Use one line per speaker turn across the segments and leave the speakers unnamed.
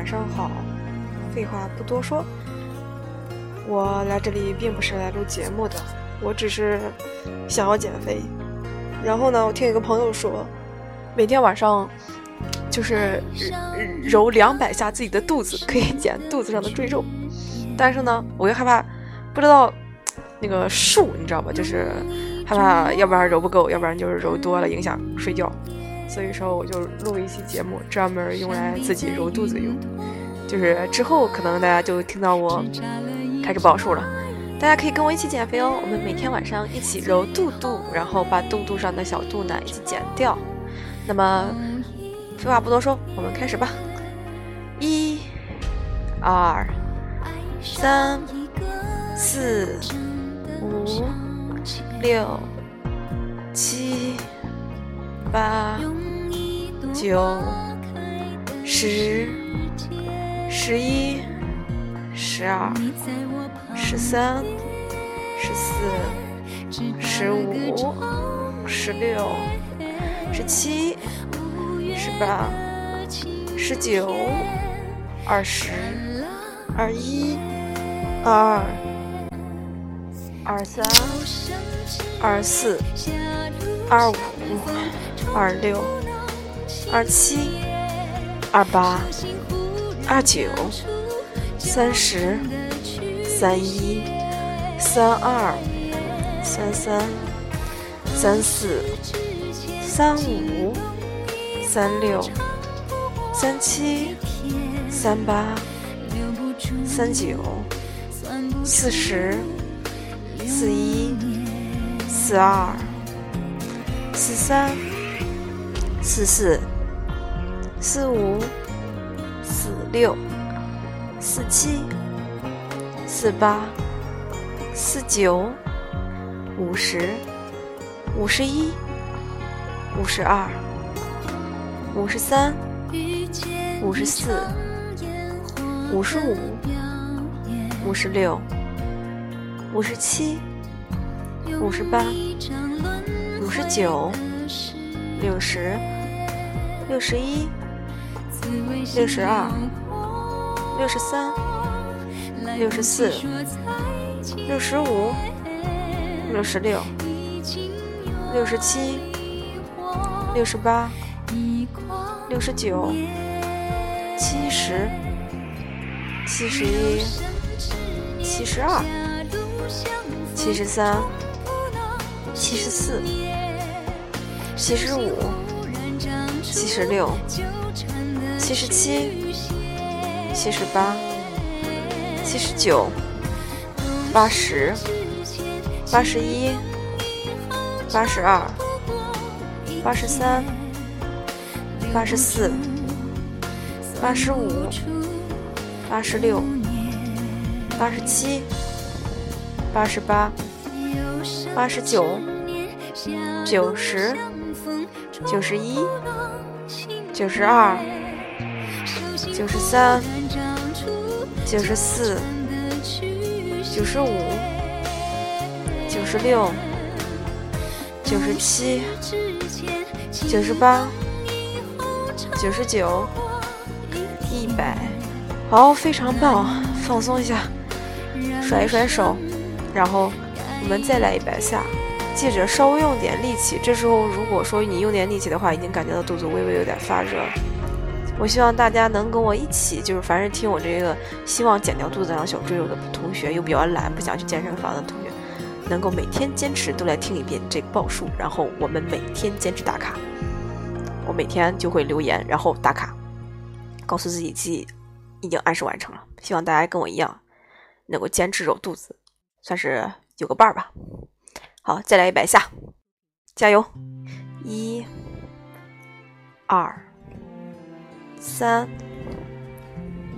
晚上好。废话不多说，我来这里并不是来录节目的，我只是想要减肥。然后呢，我听一个朋友说，每天晚上就是揉两百下自己的肚子，可以减肚子上的赘肉。但是呢，我又害怕，不知道那个数，你知道吧？就是害怕，要不然揉不够，要不然就是揉多了影响睡觉。所以说，我就录一期节目，专门用来自己揉肚子用。就是之后可能大家就听到我开始报数了，大家可以跟我一起减肥哦。我们每天晚上一起揉肚肚，然后把肚肚上的小肚腩一起减掉。那么废话不多说，我们开始吧。一、二、三、四、五、六、七、八、九、十。十一、十二、十三、十四、十五、十六、十七、十八、十九、二十、二一、二二、二三、二四、二五、二六、二七、二八。二九，三十，三一，三二，三三，三四，三五，三六，三七，三八，三九，四十，四一，四二，四三，四四，四五。四六、四七、四八、四九、五十、五十一、五十二、五十三、五十四、五十五、五十六、五十七、五十八、五十九、六十、六十一、六十二。六十三，六十四，六十五，六十六，六十七，六十八，六十九，七十，七十一，七十二，七十三，七十四，七十五，七十六，七十七。七十八，七十九，八十，八十一，八十二，八十三，八十四，八十五，八十六，八十七，八十八，八十九，九十，九十一，九十二，九十三。九十四，九十五，九十六，九十七，九十八，九十九，一百，好，非常棒，放松一下，甩一甩手，然后我们再来一百下，记着稍微用点力气。这时候如果说你用点力气的话，已经感觉到肚子微微有点发热。我希望大家能跟我一起，就是凡是听我这个希望减掉肚子上小赘肉的同学，又比较懒，不想去健身房的同学，能够每天坚持都来听一遍这个报数，然后我们每天坚持打卡。我每天就会留言，然后打卡，告诉自己自己已经按时完成了。希望大家跟我一样，能够坚持揉肚子，算是有个伴儿吧。好，再来一百下，加油！一、二。三、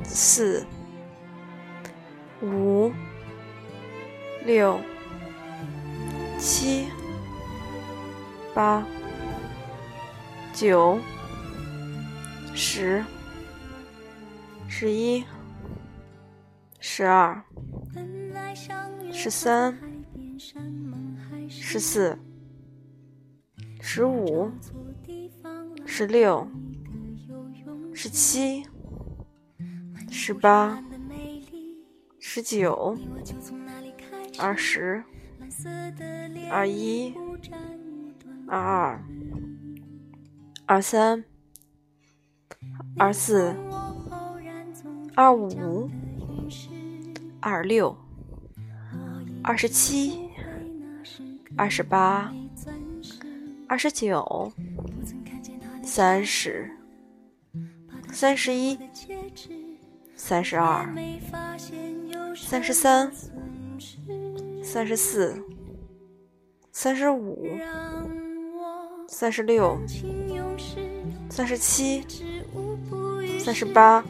四、五、六、七、八、九、十、十一、十二、十三、十四、十五、十六。十七、十八、十九、二十、二一、二二、二三、二四、二五、二六、二十七、二十八、二十九、三十、三十一。三十二，三十三，三十四，三十五，三十六，三十七，三十八，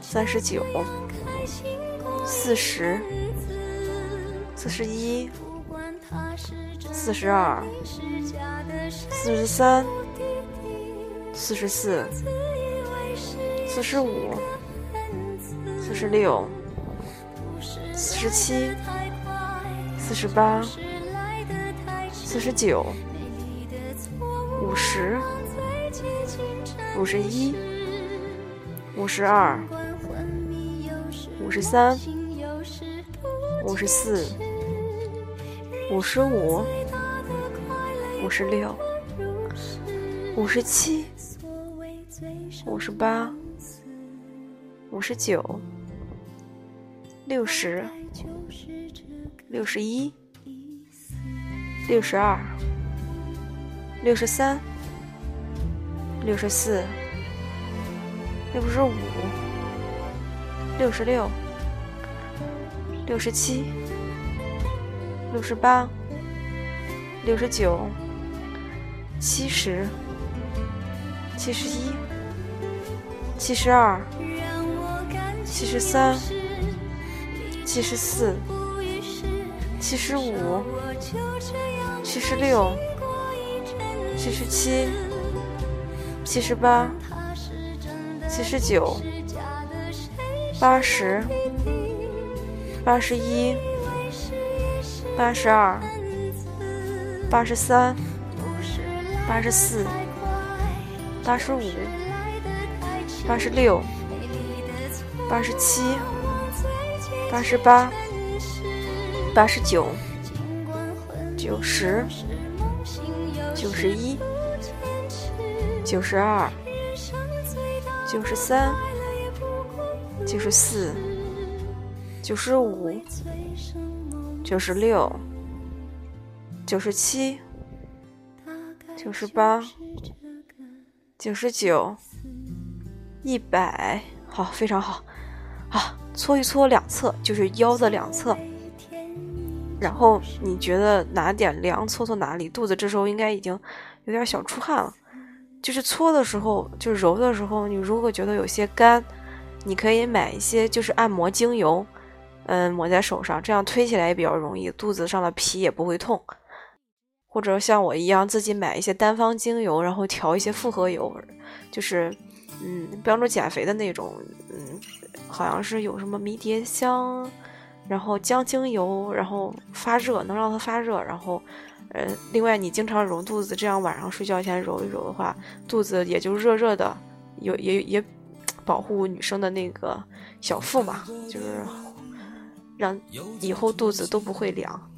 三十九，四十，四十一，四十二，四十三，四十四，四十五。四十六，四十七，四十八，四十九，五十，五十一，五十二，五十三，五十四，五十五，五十六，五十七，五十八，五十九。六十，六十一，六十二，六十三，六十四，六十五，六十六，六十七，六十八，六十九，七十，七十一，七十二，七十三。七十四，七十五，七十六，七十七，七十八，七十九，八十，八十一，八十二，八十三，八十四，八十五，八十六，八十七。八十八，八十九，九十，九十一，九十二，九十三，九十四，九十五，九十六，九十七，九十八，九十九，一百，好，非常好，啊。搓一搓两侧，就是腰的两侧，然后你觉得哪点凉，搓搓哪里。肚子这时候应该已经有点小出汗了。就是搓的时候，就是揉的时候，你如果觉得有些干，你可以买一些就是按摩精油，嗯，抹在手上，这样推起来也比较容易，肚子上的皮也不会痛。或者像我一样自己买一些单方精油，然后调一些复合油，就是嗯，标准减肥的那种，嗯。好像是有什么迷迭香，然后姜精油，然后发热能让它发热，然后，呃，另外你经常揉肚子，这样晚上睡觉前揉一揉的话，肚子也就热热的，有也也保护女生的那个小腹嘛，就是让以后肚子都不会凉，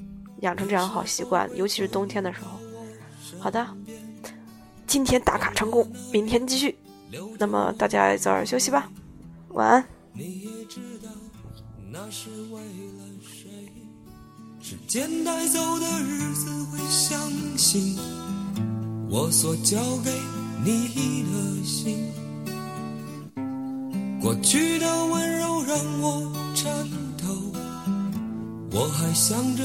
养成这样好习惯，尤其是冬天的时候。好的，今天打卡成功，明天继续。那么大家早点休息吧，晚安。你也知道那是为了谁时间带走的日子会相信我所交给你的心过去的温柔让我颤抖我还想着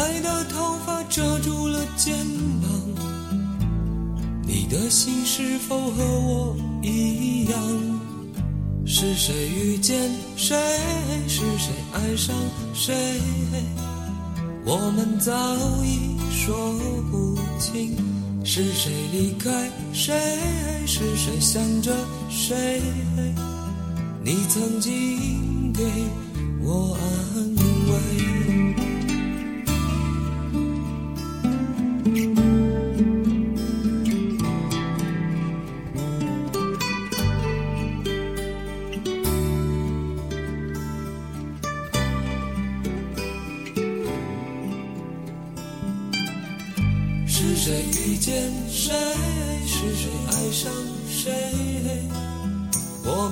白的头发遮住了肩膀，你的心是否和我一样？是谁遇见谁？是谁爱上谁？我们早已说不清。是谁离开谁？是谁想着谁？你曾经给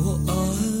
我爱。